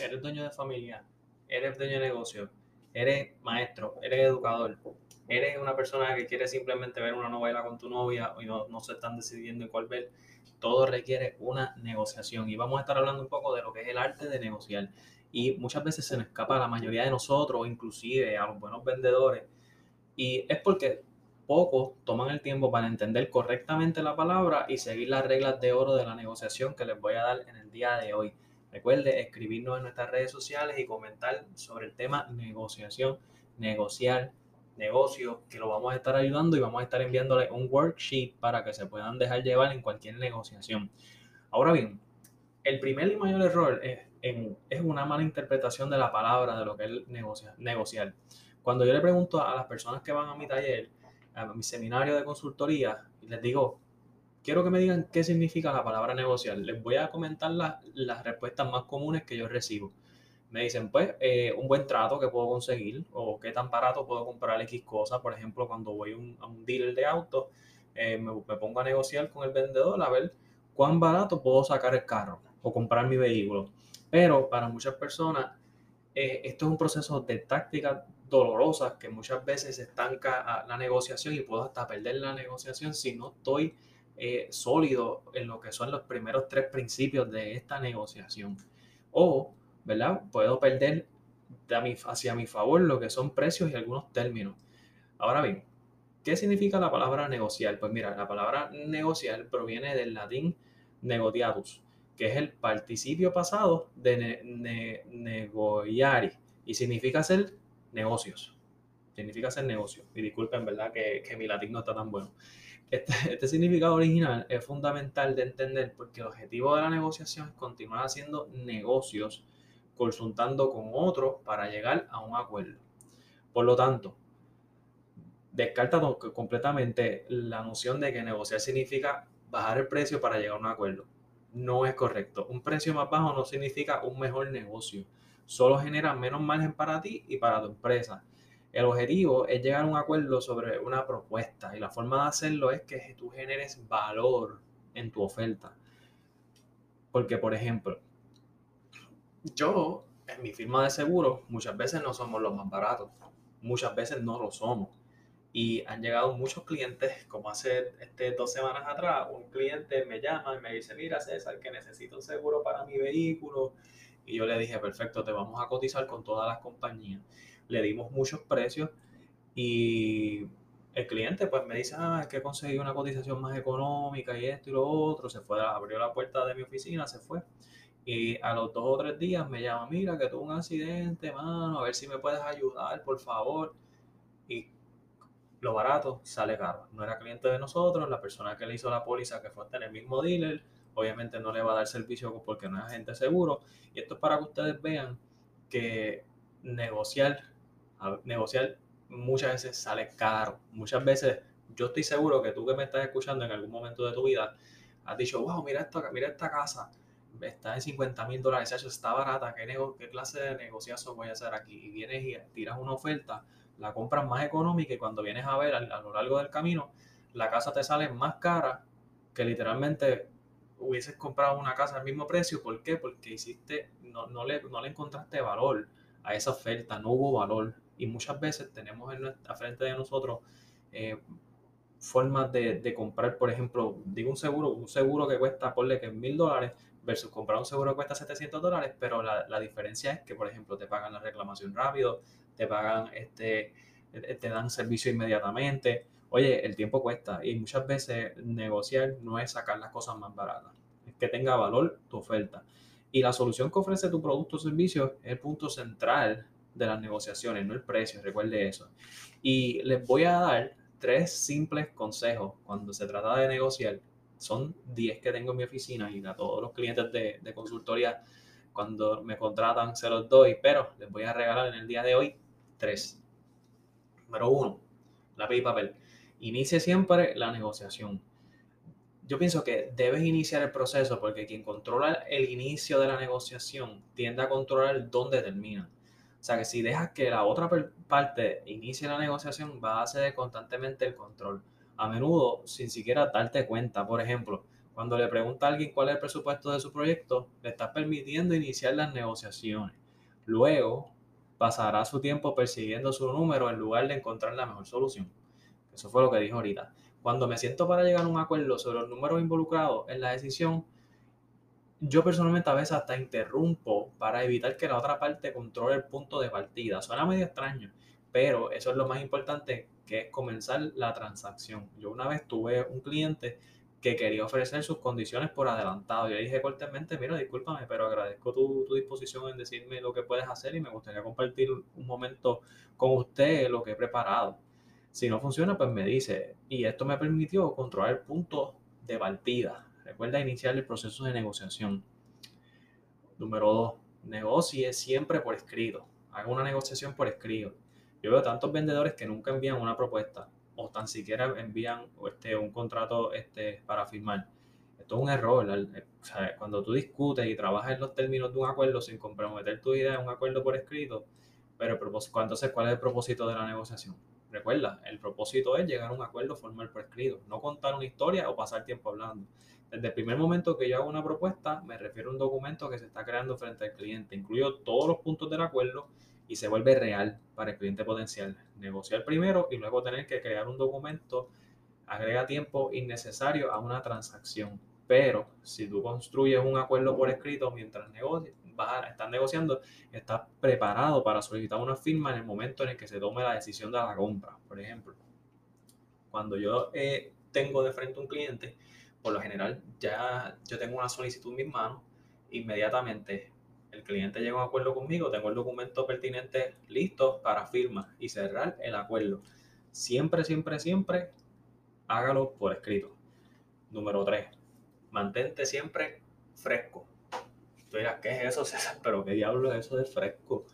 eres dueño de familia, eres dueño de negocio, eres maestro, eres educador, eres una persona que quiere simplemente ver una novela con tu novia y no, no se están decidiendo en cuál ver, todo requiere una negociación. Y vamos a estar hablando un poco de lo que es el arte de negociar. Y muchas veces se nos escapa a la mayoría de nosotros, inclusive a los buenos vendedores. Y es porque pocos toman el tiempo para entender correctamente la palabra y seguir las reglas de oro de la negociación que les voy a dar en el día de hoy. Recuerde escribirnos en nuestras redes sociales y comentar sobre el tema negociación, negociar, negocio, que lo vamos a estar ayudando y vamos a estar enviándole un worksheet para que se puedan dejar llevar en cualquier negociación. Ahora bien, el primer y mayor error es, es una mala interpretación de la palabra de lo que es negociar, negociar. Cuando yo le pregunto a las personas que van a mi taller, a mi seminario de consultoría, y les digo, quiero que me digan qué significa la palabra negociar. Les voy a comentar las respuestas más comunes que yo recibo me dicen, pues, eh, un buen trato que puedo conseguir o qué tan barato puedo comprar X cosas. Por ejemplo, cuando voy a un dealer de autos, eh, me, pongo a negociar con el vendedor a ver cuán barato puedo sacar el carro o comprar mi vehículo. Pero para muchas personas, eh, esto es un proceso de tácticas dolorosas que muchas veces estanca la negociación y puedo hasta perder la negociación si no estoy sólido en lo que son los primeros tres principios de esta negociación. O ¿verdad? Puedo perder hacia mi favor lo que son precios y algunos términos. Ahora bien, ¿qué significa la palabra negociar? Pues mira, la palabra negociar proviene del latín negotiatus, que es el participio pasado de ne, y significa hacer negocios. Significa hacer negocios. Y disculpen, ¿verdad? Que, que mi latín no está tan bueno. Este, este, significado original es fundamental de entender porque el objetivo de la negociación es continuar haciendo negocios consultando con otros para llegar a un acuerdo. Por lo tanto, descarta completamente la noción de que negociar significa bajar el precio para llegar a un acuerdo. No es correcto. Un precio más bajo no significa un mejor negocio. Solo genera menos margen para ti y para tu empresa. El objetivo es llegar a un acuerdo sobre una propuesta y la forma de hacerlo es que tú generes valor en tu oferta. Porque, por ejemplo, yo, en mi firma de seguro, muchas veces no somos los más baratos, muchas veces no lo somos. Y han llegado muchos clientes, como hace este, dos semanas atrás, un cliente me llama y me dice, mira César, que necesito un seguro para mi vehículo. Y yo le dije, perfecto, te vamos a cotizar con todas las compañías. Le dimos muchos precios y el cliente pues me dice, ah, es que conseguí una cotización más económica y esto y lo otro. Se fue, abrió la puerta de mi oficina, se fue. Y a los dos o tres días me llama, mira que tuve un accidente, mano, a ver si me puedes ayudar, por favor. Y lo barato sale caro. No era cliente de nosotros, la persona que le hizo la póliza, que fue en el mismo dealer, obviamente no le va a dar servicio porque no es agente seguro. Y esto es para que ustedes vean que negociar, negociar muchas veces sale caro. Muchas veces, yo estoy seguro que tú que me estás escuchando en algún momento de tu vida, has dicho, wow, mira esta, mira esta casa está en 50 mil dólares, está barata, ¿Qué, ¿qué, clase de negociación voy a hacer aquí? Y vienes y tiras una oferta, la compras más económica y cuando vienes a ver a, lo largo del camino, la casa te sale más cara que literalmente hubieses comprado una casa al mismo precio. ¿Por qué? Porque hiciste, no, no, le, no le encontraste valor a esa oferta, no hubo valor. Y muchas veces tenemos en nuestra, frente de nosotros eh, formas de, comprar, por ejemplo, digo un seguro, un seguro que cuesta, ponle que mil dólares, versus comprar un seguro que cuesta 700 dólares, pero la, la, diferencia es que, por ejemplo, te pagan la reclamación rápido, te pagan, este, te dan servicio inmediatamente. Oye, el tiempo cuesta y muchas veces negociar no es sacar las cosas más baratas, es que tenga valor tu oferta. Y la solución que ofrece tu producto o servicio es el punto central de las negociaciones, no el precio, recuerde eso. Y les voy a dar tres simples consejos cuando se trata de negociar son 10 que tengo en mi oficina y a todos los clientes de, de consultoría cuando me contratan se los doy, pero les voy a regalar en el día de hoy tres. Número uno, lápiz y papel. Inicie siempre la negociación. Yo pienso que debes iniciar el proceso porque quien controla el inicio de la negociación tiende a controlar dónde termina. O sea que si dejas que la otra parte inicie la negociación, va a ceder constantemente el control a menudo sin siquiera darte cuenta. Por ejemplo, Cuando le pregunta a alguien cuál es el presupuesto de su proyecto, le estás permitiendo iniciar las negociaciones. Luego, pasará su tiempo persiguiendo su número en lugar de encontrar la mejor solución. Eso fue lo que dijo ahorita. Cuando me siento para llegar a un acuerdo sobre los números involucrados en la decisión, yo personalmente a veces hasta interrumpo para evitar que la otra parte controle el punto de partida. Suena medio extraño, pero eso es lo más importante, que es comenzar la transacción. Yo una vez tuve un cliente que quería ofrecer sus condiciones por adelantado. Yo le dije cortésmente, mira, discúlpame, pero agradezco tu, tu, disposición en decirme lo que puedes hacer y me gustaría compartir un momento con usted lo que he preparado. Si no funciona, pues me dice, y esto me permitió controlar el punto de partida. Recuerda iniciar el proceso de negociación. Número dos, negocie siempre por escrito. Haga una negociación por escrito. Yo veo tantos vendedores que nunca envían una propuesta o tan siquiera envían este, un contrato este, para firmar. Esto es un error. cuando tú discutes y trabajas en los términos de un acuerdo sin comprometer tu idea en un acuerdo por escrito, pero entonces, ¿cuál es el propósito de la negociación? Recuerda, el propósito es llegar a un acuerdo formal por escrito, no contar una historia o pasar tiempo hablando. Desde el primer momento que yo hago una propuesta, me refiero a un documento que se está creando frente al cliente. Incluyo todos los puntos del acuerdo y se vuelve real para el cliente potencial. Negociar primero y luego tener que crear un documento agrega tiempo innecesario a una transacción. Pero si tú construyes un acuerdo por escrito mientras negocias, vas estás negociando, estás preparado para solicitar una firma en el momento en el que se tome la decisión de la compra. Por ejemplo, cuando yo eh, tengo de frente a un cliente, por lo general ya yo tengo una solicitud en mis manos, inmediatamente el cliente llega a un acuerdo conmigo, tengo el documento pertinente listo para firma y cerrar el acuerdo. Siempre, siempre, siempre hágalo por escrito. Número 3. Mantente siempre fresco. Tú dirás, ¿qué es eso, César? Pero ¿qué diablo es eso de fresco?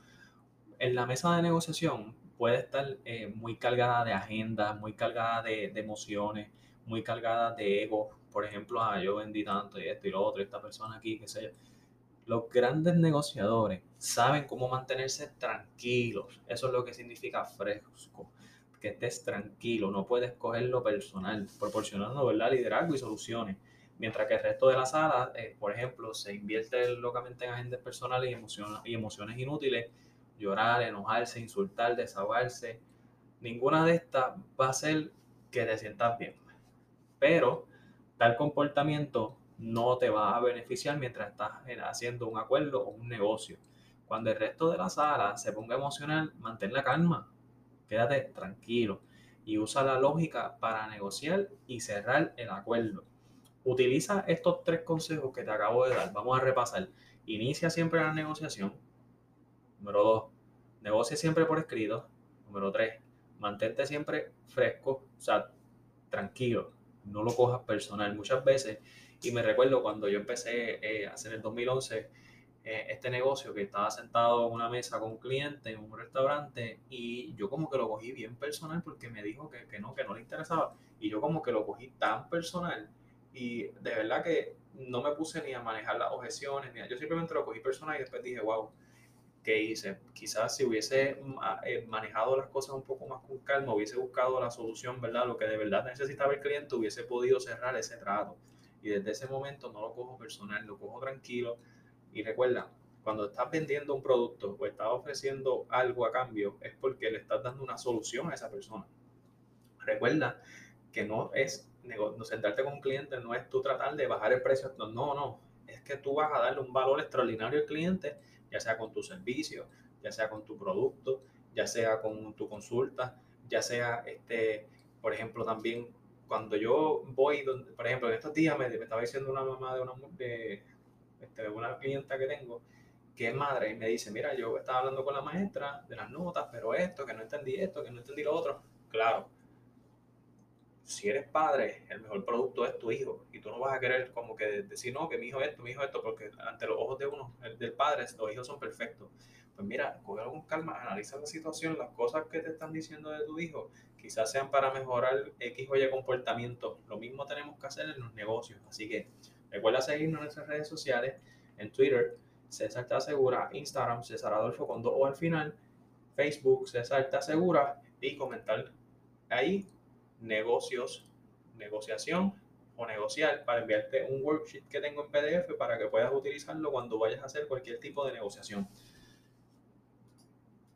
En la mesa de negociación puede estar eh, muy cargada de agendas, muy cargada de, de, emociones, muy cargada de ego. Por ejemplo, ah, yo vendí tanto y esto y lo otro, esta persona aquí, qué sé yo los grandes negociadores saben cómo mantenerse tranquilos. Eso es lo que significa fresco. Que estés tranquilo, no puedes coger lo personal, proporcionando ¿verdad? liderazgo y soluciones. Mientras que el resto de la sala, eh, por ejemplo, se invierte locamente en agendas personales y emociones, y emociones inútiles, llorar, enojarse, insultar, desahogarse. Ninguna de estas va a hacer que te sientas bien. Pero tal comportamiento no te va a beneficiar mientras estás haciendo un acuerdo o un negocio. Cuando el resto de la sala se ponga emocional, mantén la calma, quédate tranquilo y usa la lógica para negociar y cerrar el acuerdo. Utiliza estos tres consejos que te acabo de dar. Vamos a repasar. Inicia siempre la negociación. Número dos, negocia siempre por escrito. Número tres, mantente siempre fresco, o sea, tranquilo. No lo cojas personal. Muchas veces y me recuerdo cuando yo empecé eh, a hacer en el 2011 eh, este negocio que estaba sentado en una mesa con un cliente en un restaurante y yo como que lo cogí bien personal porque me dijo que, que no, que no le interesaba. Y yo como que lo cogí tan personal y de verdad que no me puse ni a manejar las objeciones, ni yo simplemente lo cogí personal y después dije, wow, ¿qué hice? Quizás si hubiese mm, eh, manejado las cosas un poco más con calma, hubiese buscado la solución, ¿verdad? Lo que de verdad necesitaba el cliente, hubiese podido cerrar ese trato. Y desde ese momento no lo cojo personal, lo cojo tranquilo. Y recuerda, cuando estás vendiendo un producto o estás ofreciendo algo a cambio, es porque le estás dando una solución a esa persona. Recuerda que no es sentarte con un cliente, no es tú tratar de bajar el precio. No, no. Es que tú vas a darle un valor extraordinario al cliente, ya sea con tu servicio, ya sea con tu producto, ya sea con tu consulta, ya sea, este, por ejemplo, también cuando yo voy, donde, por ejemplo, en estos días me, estaba diciendo una mamá de una, de, este, una clienta que tengo, que es madre, y me dice, mira, yo estaba hablando con la maestra de las notas, pero esto, que no entendí esto, que no entendí lo otro. Claro, si eres padre, el mejor producto es tu hijo. Y tú no vas a querer como que decir, no, que mi hijo esto, mi hijo esto, porque ante los ojos de uno, el del padre, los hijos son perfectos. Pues mira, cógelo con calma, analiza la situación, las cosas que te están diciendo de tu hijo, quizás sean para mejorar X o Y comportamiento. Lo mismo tenemos que hacer en los negocios. Así que recuerda seguirnos en nuestras redes sociales, en Twitter, César Te Asegura, Instagram, César Adolfo con O al final, Facebook, César Te Asegura y comentar ahí negocios, negociación o negociar para enviarte un worksheet que tengo en PDF para que puedas utilizarlo cuando vayas a hacer cualquier tipo de negociación.